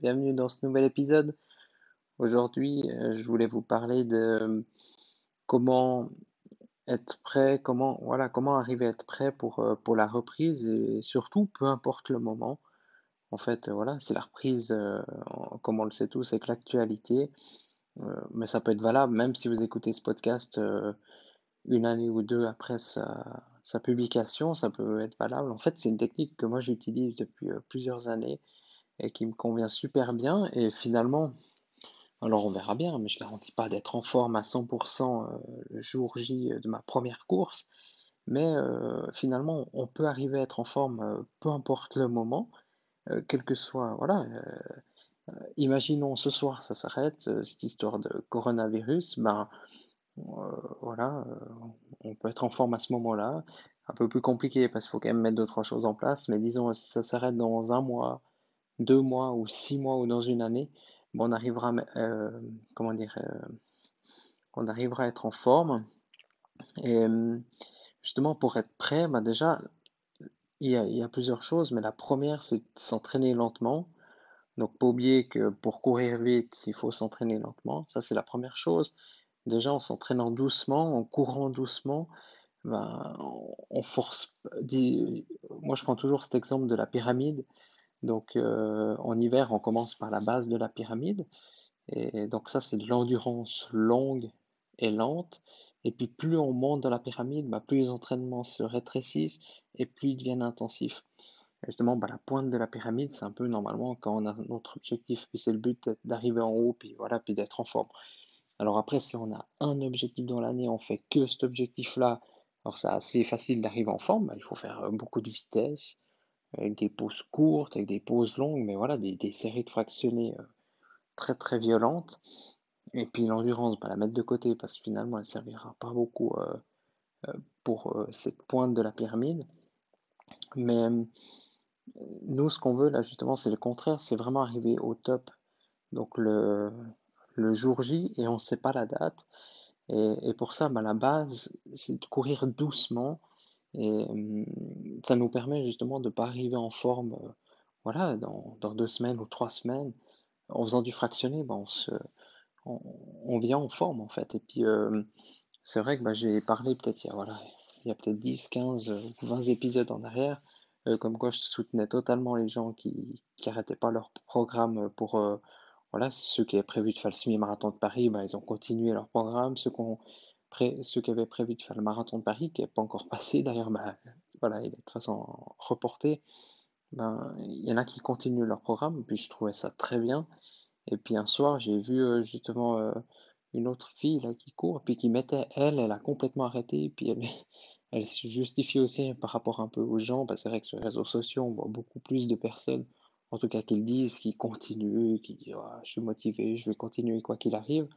Bienvenue dans ce nouvel épisode. Aujourd'hui, euh, je voulais vous parler de comment être prêt, comment, voilà, comment arriver à être prêt pour, euh, pour la reprise et surtout, peu importe le moment. En fait, voilà, c'est la reprise, euh, comme on le sait tous, c'est l'actualité, mais ça peut être valable même si vous écoutez ce podcast une année ou deux après sa publication, ça peut être valable. En fait, c'est une technique que moi j'utilise depuis plusieurs années et qui me convient super bien. Et finalement, alors on verra bien, mais je ne garantis pas d'être en forme à 100% euh, le jour J de ma première course. Mais euh, finalement, on peut arriver à être en forme euh, peu importe le moment, quel que soit. Voilà. imaginons ce soir, ça s'arrête, cette histoire de coronavirus, ben voilà, on peut être en forme à ce moment-là. Un peu plus compliqué parce qu'il faut quand même mettre deux, trois choses en place, mais disons, si ça s'arrête dans un mois, deux mois ou six mois ou dans une année, on arrivera, euh, comment dire, euh, on arrivera à être en forme. Et euh, justement, pour être prêt, bah, déjà, il y, a, plusieurs choses, mais la première, c'est de s'entraîner lentement. Donc, pas oublier que pour courir vite, il faut s'entraîner lentement. Ça, c'est la première chose. Déjà, en s'entraînant doucement, en courant doucement, ben, on force. Moi, je prends toujours cet exemple de la pyramide. Donc euh, en hiver, on commence par la base de la pyramide. Et donc ça, c'est de l'endurance longue et lente. Et puis plus on monte dans la pyramide, bah, plus les entraînements se rétrécissent et plus ils deviennent intensifs. justement, bah, la pointe de la pyramide, c'est un peu normalement quand on a notre objectif, puis c'est le but d'arriver en haut, puis voilà, puis d'être en forme. Alors après, si on a un objectif dans l'année, on fait que cet objectif-là, alors c'est assez facile d'arriver en forme, bah, il faut faire beaucoup de vitesse, avec des pauses courtes, avec des pauses longues, mais voilà, des, séries de fractionnés euh, très très violentes. Et puis l'endurance, bah, la mettre de côté parce que finalement elle ne servira pas beaucoup euh, euh, pour cette pointe de la pyramide. Mais nous, ce qu'on veut là justement, c'est le contraire, c'est vraiment arriver au top. Donc le, le jour J et on ne sait pas la date. Et, pour ça, bah, la base, c'est de courir doucement et ça nous permet justement de ne pas arriver en forme, euh, voilà, dans, dans, deux semaines ou trois semaines. En faisant du fractionné, ben, on, se, on, vient en forme en fait. Et puis c'est vrai que bah, j'ai parlé peut-être il y a, voilà, il y a peut-être 10, 15 ou 20 épisodes en arrière, euh, comme quoi je soutenais totalement les gens qui n'arrêtaient pas leur programme pour... Euh, voilà, ceux qui avaient prévu de faire le semi-marathon de Paris, ben, ils ont continué leur programme. Ceux ceux qui avaient prévu de faire le marathon de Paris, qui n'est pas encore passé, d'ailleurs, bah, voilà, il est de toute façon reporté, ben, il y en a qui continuent leur programme, puis je trouvais ça très bien. Et puis un soir, j'ai vu euh, justement euh, une autre fille là, qui court, puis qui mettait, elle, elle a complètement arrêté, puis elle, elle se justifie aussi par rapport un peu aux gens, parce que c'est vrai que sur les réseaux sociaux, on voit beaucoup plus de personnes, en tout cas qu'ils disent, qui continuent, qui disent je suis motivé, je vais continuer quoi qu'il arrive.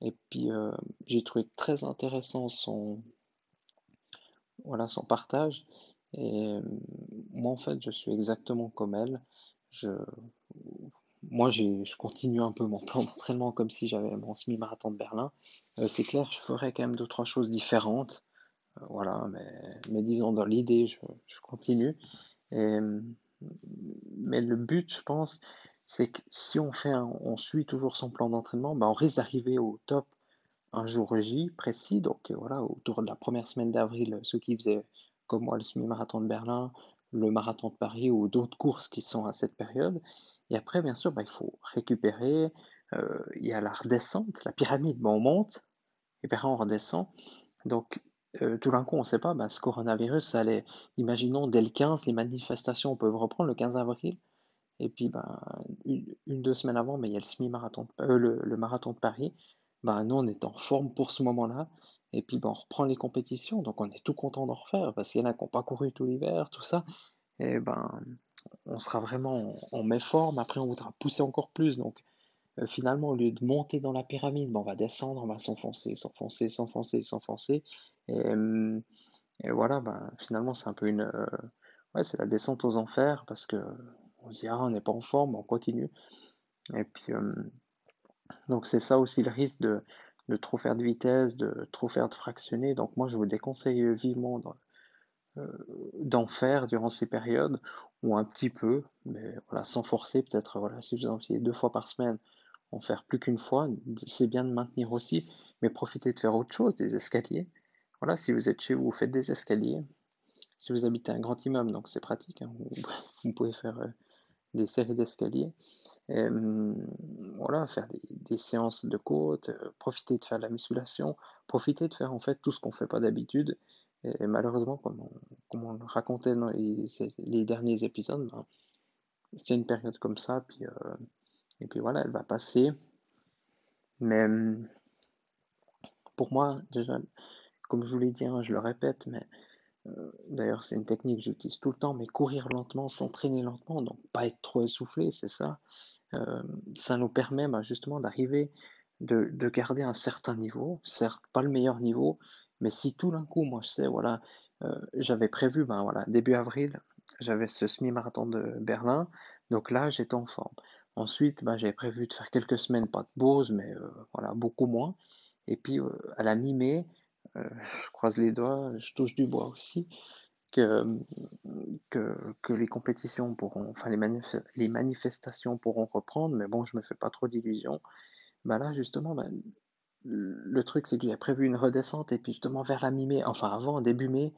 Et puis euh, j'ai trouvé très intéressant son, voilà, son partage. Et euh, moi en fait je suis exactement comme elle. Je, moi je continue un peu mon plan d'entraînement comme si j'avais mon semi-marathon de Berlin. Euh, c'est clair, je ferais quand même deux trois choses différentes. voilà, mais, mais disons dans l'idée je, je, continue. Et, mais le but, je pense, c'est que si on fait on suit toujours son plan d'entraînement, ben on risque d'arriver au top un jour J précis. Donc euh, voilà, autour de la première semaine d'avril, ceux qui faisaient comme moi le semi-marathon de Berlin, le marathon de Paris ou d'autres courses qui sont à cette période. Et après, bien sûr, ben, il faut récupérer. Euh, il y a la redescente, la pyramide, ben, on monte, et puis on redescend. Donc euh, tout d'un coup, on ne sait pas, ben, ce coronavirus, allait, imaginons dès le 15, les manifestations peuvent reprendre le 15 avril. Et puis, ben, une, deux semaines avant, ben, il y a le semi-marathon, euh, le, marathon de Paris. Ben, nous, on est en forme pour ce moment-là. Et puis, ben, on reprend les compétitions. Donc, on est tout content d'en refaire parce qu'il y en a qui n'ont pas couru tout l'hiver, tout ça. Et ben, on sera vraiment, en met forme. Après, on voudra pousser encore plus. Donc, euh, finalement, au lieu de monter dans la pyramide, ben, on va descendre, on va s'enfoncer, s'enfoncer, s'enfoncer, s'enfoncer. Et, euh, voilà, ben, finalement, c'est un peu une. Euh, ouais, c'est la descente aux enfers parce que on se dit, ah, on n'est pas en forme, on continue. Et puis, donc, c'est ça aussi le risque de, de, trop faire de vitesse, de trop faire de fractionner. Donc, moi, je vous déconseille vivement d'en faire durant ces périodes ou un petit peu, mais voilà, sans forcer, peut-être, voilà, si vous en faisiez deux fois par semaine, en faire plus qu'une fois, c'est bien de maintenir aussi, mais profitez de faire autre chose, des escaliers. Voilà, si vous êtes chez vous, vous faites des escaliers. Si vous habitez un grand immeuble, donc c'est pratique, hein, vous, pouvez faire euh, des séries d'escaliers. Hum, voilà, faire des, séances de côte, euh, profiter de faire la musculation, profiter de faire en fait tout ce qu'on ne fait pas d'habitude. Et, malheureusement, comme on, le racontait dans les, derniers épisodes, ben, c'est une période comme ça, puis euh, et puis voilà, elle va passer. Mais hum, pour moi, déjà, comme je vous l'ai dit, hein, je le répète, mais d'ailleurs c'est une technique que j'utilise tout le temps, mais courir lentement, s'entraîner lentement, donc pas être trop essoufflé, c'est ça. Euh, ça nous permet bah, justement d'arriver, de, garder un certain niveau, certes pas le meilleur niveau, mais si tout d'un coup, moi je sais, voilà, euh, j'avais prévu, ben voilà, début avril, j'avais ce semi-marathon de Berlin, donc là j'étais en forme. Ensuite, bah, j'avais prévu de faire quelques semaines, pas de pause, mais euh, voilà, beaucoup moins. Et puis euh, à la mi-mai, euh, je croise les doigts, je touche du bois aussi, que, les compétitions pourront, enfin les, manifestations pourront reprendre, mais bon, je me fais pas trop d'illusions. Bah là, justement, bah, le truc, c'est que j'ai prévu une redescente, et puis justement vers la mi-mai, enfin avant, début mai,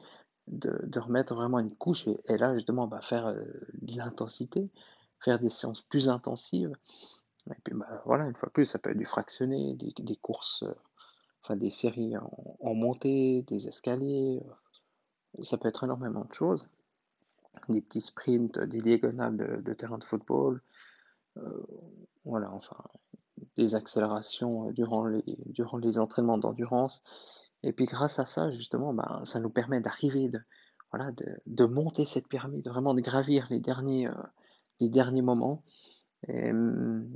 de, remettre vraiment une couche, et, là, justement, bah, faire de l'intensité faire des séances plus intensives. Et puis voilà, une fois plus, ça peut être du fractionné, des, courses, euh, enfin des séries en, montée, des escaliers, euh, ça peut être énormément de choses. Des petits sprints, des diagonales de, terrain de football, euh, voilà, enfin, des accélérations durant les, durant les entraînements d'endurance. Et puis grâce à ça, justement, bah, ça nous permet d'arriver, de, voilà, de, monter cette pyramide, vraiment de gravir les derniers, les derniers moments. Hum,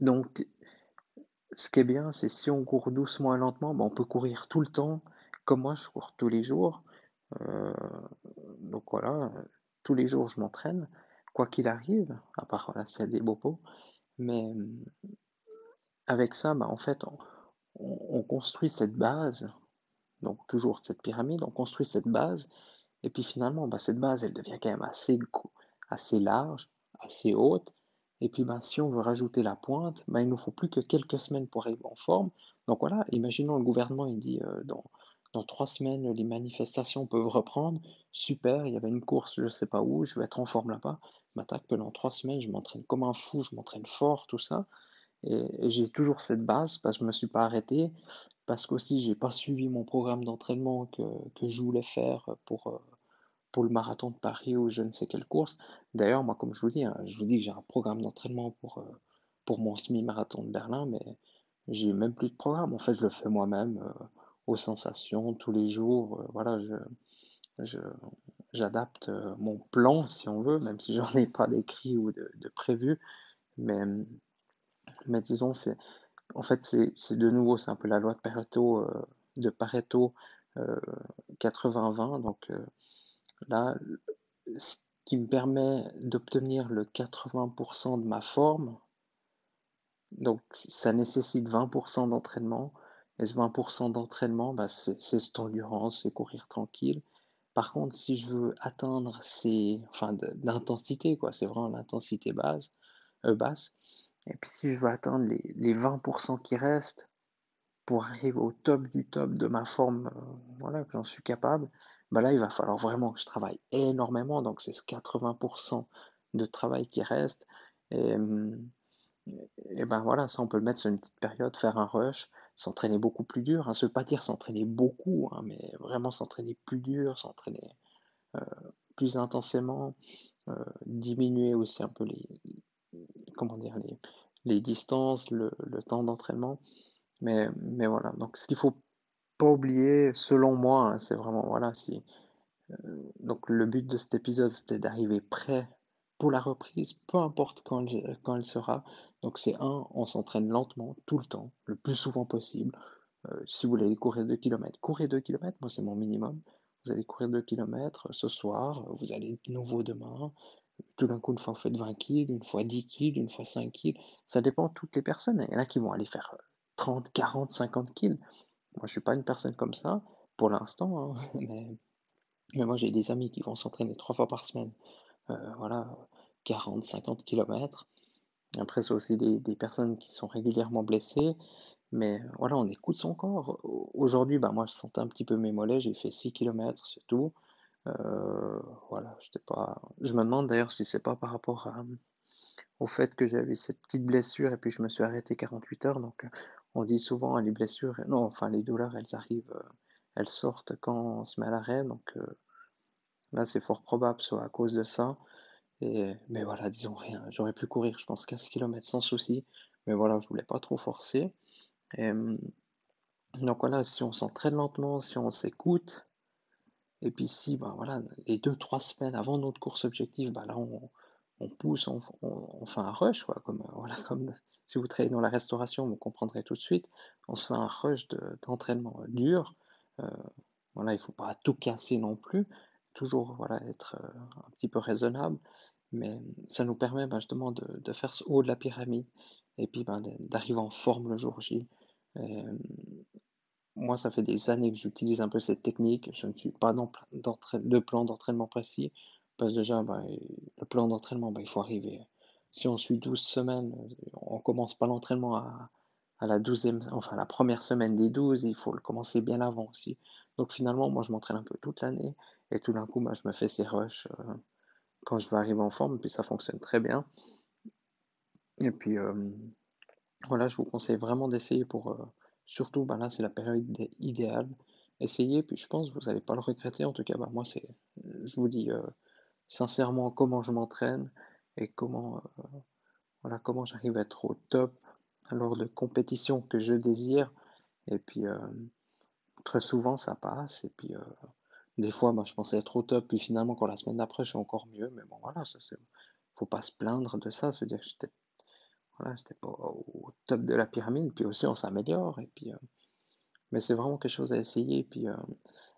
donc, ce qui est bien, c'est si on court doucement et lentement, ben, on peut courir tout le temps. Comme moi, je cours tous les jours. Euh, donc voilà, tous les jours, je m'entraîne, quoi qu'il arrive, à part voilà, c'est des beaux pots. Mais hum, avec ça, ben, en fait, on, construit cette base, donc toujours cette pyramide, on construit cette base, et puis finalement, ben, cette base, elle devient quand même assez large, assez haute. Et puis ben, si on veut rajouter la pointe, ben, il nous faut plus que quelques semaines pour arriver en forme. Donc voilà, imaginons le gouvernement, il dit euh, dans, trois semaines, les manifestations peuvent reprendre. Super, il y avait une course, je ne sais pas où, je vais être en forme là-bas. M'attaque pendant trois semaines, je m'entraîne comme un fou, je m'entraîne fort, tout ça. Et, j'ai toujours cette base parce que je ne me suis pas arrêté, parce qu'aussi j'ai pas suivi mon programme d'entraînement que, que, je voulais faire pour, euh, pour le marathon de Paris ou je ne sais quelle course. D'ailleurs, moi, comme je vous dis, hein, je vous dis que j'ai un programme d'entraînement pour, euh, pour mon semi-marathon de Berlin, mais j'ai même plus de programme. En fait, je le fais moi-même euh, aux sensations tous les jours. Euh, voilà, je, j'adapte mon plan si on veut, même si j'en ai pas d'écrit ou de, prévu. Mais, mais disons, c'est, en fait, c'est, de nouveau, c'est un peu la loi de Pareto, de Pareto 80-20. Donc, Là, ce qui me permet d'obtenir le 80% de ma forme, donc ça nécessite 20% d'entraînement. Et ce 20% d'entraînement, bah, c'est cette endurance, c'est courir tranquille. Par contre, si je veux atteindre ces, enfin, l'intensité, quoi, c'est vraiment l'intensité base, euh, basse. Et puis si je veux atteindre les, les 20% qui restent pour arriver au top du top de ma forme, euh, voilà, que j'en suis capable, bah là, il va falloir vraiment que je travaille énormément. Donc, c'est ce 80% de travail qui reste. Et, et, ben voilà, ça, on peut le mettre sur une petite période, faire un rush, s'entraîner beaucoup plus dur. Hein. Ça veut pas dire s'entraîner beaucoup, hein, mais vraiment s'entraîner plus dur, s'entraîner euh, plus intensément, euh, diminuer aussi un peu les, comment dire, les distances, le, le temps d'entraînement. Mais, mais voilà, donc ce qu'il faut pas oublier, selon moi, hein, c'est vraiment, voilà, si, euh, donc le but de cet épisode, c'était d'arriver prêt pour la reprise, peu importe quand elle, sera. Donc c'est un, on s'entraîne lentement, tout le temps, le plus souvent possible. Euh, si vous voulez courir 2 km, courez 2 km, moi c'est mon minimum. Vous allez courir 2 km ce soir, vous allez de nouveau demain. Tout d'un coup, une fois vous faites 20 kg, une fois 10 kg, une fois 5 kg. Ça dépend de toutes les personnes. Il y en a qui vont aller faire 30, 40, 50 kg. Moi, je ne suis pas une personne comme ça, pour l'instant, hein, mais, moi j'ai des amis qui vont s'entraîner trois fois par semaine. Euh, voilà, 40, 50 km. Après, c'est aussi des, personnes qui sont régulièrement blessées. Mais voilà, on écoute son corps. Aujourd'hui, bah, moi, je sentais un petit peu mes mollets. J'ai fait 6 km, c'est tout. Euh, voilà, pas. Je me demande d'ailleurs si c'est pas par rapport au fait que j'avais cette petite blessure et puis je me suis arrêté 48 heures. Donc, on dit souvent les blessures, non, enfin les douleurs, elles arrivent, euh, elles sortent quand on se met à l'arrêt. Donc euh, là, c'est fort probable, soit à cause de ça. Mais voilà, disons rien. J'aurais pu courir, je pense, 15 km sans souci. Mais voilà, je voulais pas trop forcer. Donc voilà, si on s'entraîne lentement, si on s'écoute, et puis si, bah voilà, les deux, trois semaines avant notre course objective, bah là on, pousse, on, on, fait un rush, quoi, comme, voilà, comme si vous travaillez dans la restauration, vous comprendrez tout de suite, on se fait un rush d'entraînement dur. Euh, voilà, il ne faut pas tout casser non plus, toujours voilà, être euh, un petit peu raisonnable, mais ça nous permet bah, justement de, faire ce haut de la pyramide et puis bah, d'arriver en forme le jour J. Moi, ça fait des années que j'utilise un peu cette technique. Je ne suis pas dans de plan d'entraînement précis. Parce que déjà, bah, le plan d'entraînement, il faut arriver. Si on suit 12 semaines, on commence pas l'entraînement à, la 12 enfin la première semaine des 12, il faut le commencer bien avant aussi. Donc finalement, moi, je m'entraîne un peu toute l'année. Et tout d'un coup, bah, je me fais ces rushs euh, quand je vais arriver en forme. Puis ça fonctionne très bien. Et puis, euh, voilà, je vous conseille vraiment d'essayer pour euh, Surtout, bah là, c'est la période idéale. Essayez, puis je pense que vous n'allez pas le regretter. En tout cas, bah, moi, c'est, je vous dis sincèrement comment je m'entraîne et comment, euh, voilà, comment j'arrive à être au top lors de compétitions que je désire. Et puis, euh, très souvent, ça passe. Et puis, des fois, bah, je pensais être au top, puis finalement, quand la semaine d'après, je suis encore mieux. Mais bon, voilà, ça, c'est, faut pas se plaindre de ça, se dire que j'étais voilà, c'était pas au top de la pyramide, puis aussi on s'améliore, et puis, euh, mais c'est vraiment quelque chose à essayer, puis euh,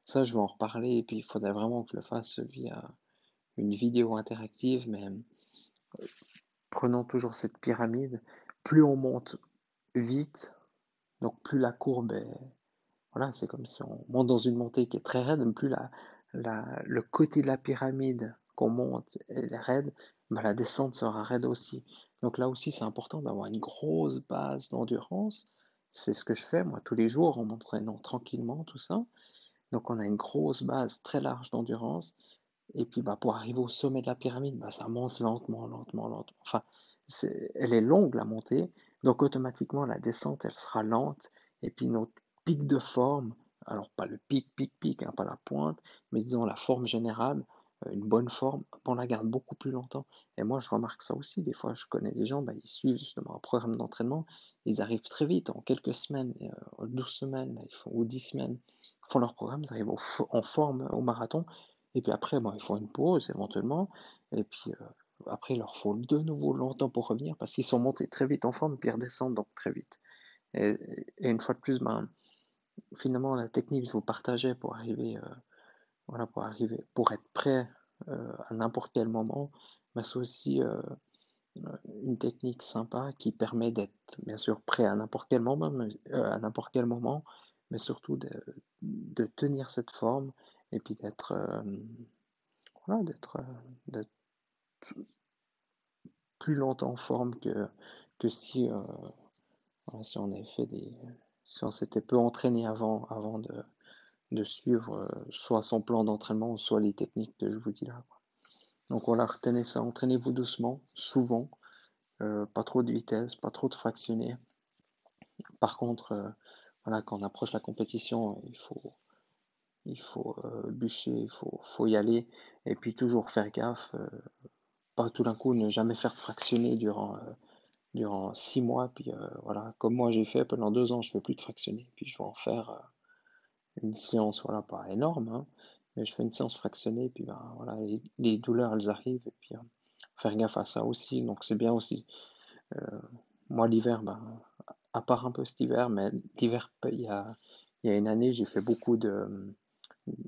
ça je vais en reparler, et puis il faudrait vraiment que je le fasse via une vidéo interactive, mais euh, prenons toujours cette pyramide, plus on monte vite, donc plus la courbe est, voilà, c'est comme si on monte dans une montée qui est très raide, plus la, la, le côté de la pyramide qu'on monte est raide, bah, la descente sera raide aussi. Donc là aussi, c'est important d'avoir une grosse base d'endurance. C'est ce que je fais moi tous les jours en m'entraînant tranquillement, tout ça. Donc on a une grosse base très large d'endurance. Et puis bah, pour arriver au sommet de la pyramide, bah, ça monte lentement, lentement, lentement. Enfin, elle est longue la montée. Donc automatiquement, la descente, elle sera lente. Et puis notre pic de forme, alors pas le pic, pic, pic, hein, pas la pointe, mais disons la forme générale, euh, une bonne forme, on la garde beaucoup plus longtemps. Et moi, je remarque ça aussi. Des fois, je connais des gens, bah, ils suivent justement un programme d'entraînement, ils arrivent très vite, en quelques semaines, 12 euh, semaines, ils font, ou 10 semaines, ils font leur programme, ils arrivent en forme au marathon. Et puis après, bon, ils font une pause éventuellement. Et puis euh, après, il leur faut de nouveau longtemps pour revenir parce qu'ils sont montés très vite en forme, puis redescendent donc très vite. Et, une fois de plus, ben, finalement, la technique que je vous partageais pour arriver voilà, pour arriver, pour être prêt euh, à n'importe quel moment, mais c'est aussi euh, une technique sympa qui permet d'être bien sûr prêt à n'importe quel moment, mais, euh, à n'importe quel moment, mais surtout de, tenir cette forme et puis d'être voilà, d'être plus longtemps en forme que, que si, si on avait fait des si on s'était peu entraîné avant, avant de, de suivre euh, soit son plan d'entraînement, soit les techniques que je vous dis là. Donc voilà, retenez ça, entraînez-vous doucement, souvent, euh, pas trop de vitesse, pas trop de fractionner. Par contre, euh, voilà, quand on approche la compétition, il faut, il faut bûcher, il faut, faut, y aller, et puis toujours faire gaffe, pas tout d'un coup ne jamais faire fractionner durant, durant six mois, puis voilà, comme moi j'ai fait pendant deux ans, je ne fais plus de fractionner, puis je vais en faire une séance, voilà, pas énorme, hein, mais je fais une séance fractionnée, puis ben, voilà, les, douleurs, elles arrivent, et puis faire gaffe à ça aussi, donc c'est bien aussi. moi, l'hiver, ben, à part un peu cet hiver, mais l'hiver, il y a, il y a une année, j'ai fait beaucoup de,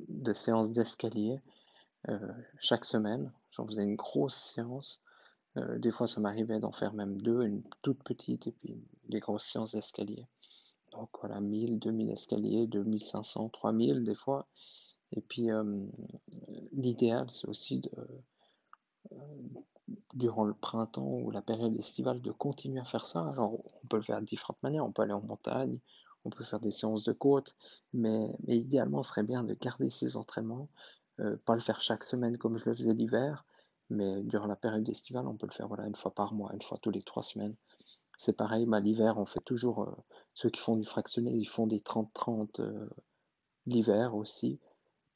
de séances d'escalier chaque semaine. J'en faisais une grosse séance. des fois, ça m'arrivait d'en faire même deux, une toute petite et puis des grosses séances d'escalier. Donc voilà, 1000, 2000 escaliers, 2500, 3000 des fois. Et puis euh, l'idéal, c'est aussi de, euh, durant le printemps ou la période estivale de continuer à faire ça. Alors on peut le faire de différentes manières, on peut aller en montagne, on peut faire des séances de côte, mais, idéalement, ce serait bien de garder ces entraînements, euh, pas le faire chaque semaine comme je le faisais l'hiver, mais durant la période estivale, on peut le faire une fois par mois, une fois tous les trois semaines. C'est pareil, bah, l'hiver, on fait toujours, euh, ceux qui font du fractionné, ils font des 30-30 euh, l'hiver aussi.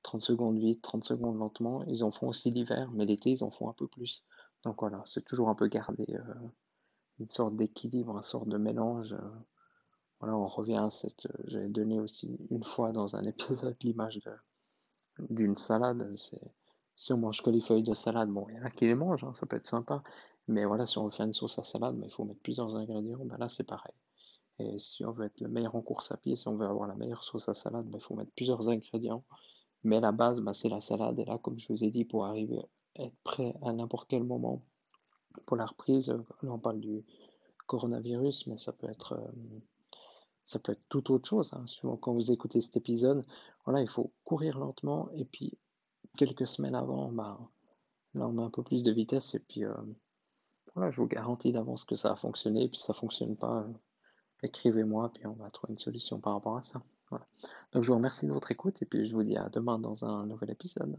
30 secondes vite, 30 secondes lentement. Ils en font aussi l'hiver, mais l'été, ils en font un peu plus. Donc voilà, c'est toujours un peu garder une sorte d'équilibre, une sorte de mélange. Voilà, on revient à cette. J'avais donné aussi une fois dans un épisode l'image d'une salade. Si on mange que les feuilles de salade, bon, il y en a qui les mangent, hein, ça peut être sympa. Mais voilà, si on veut faire une sauce à salade, il faut mettre plusieurs ingrédients. Ben là, c'est pareil. Et si on veut être le meilleur en course à pied, si on veut avoir la meilleure sauce à salade, il faut mettre plusieurs ingrédients. Mais la base, ben, c'est la salade. Et là, comme je vous ai dit, pour arriver à être prêt à n'importe quel moment pour la reprise, là on parle du coronavirus, mais ça peut être, euh, ça peut être tout autre chose. Hein. Quand vous écoutez cet épisode, voilà, il faut courir lentement et puis quelques semaines avant, ben, là on met un peu plus de vitesse et puis euh, voilà, je vous garantis d'avance que ça a fonctionné, et puis ça ne fonctionne pas, euh, écrivez-moi, puis on va trouver une solution par rapport à ça. Voilà. Donc je vous remercie de votre écoute, et puis je vous dis à demain dans un nouvel épisode.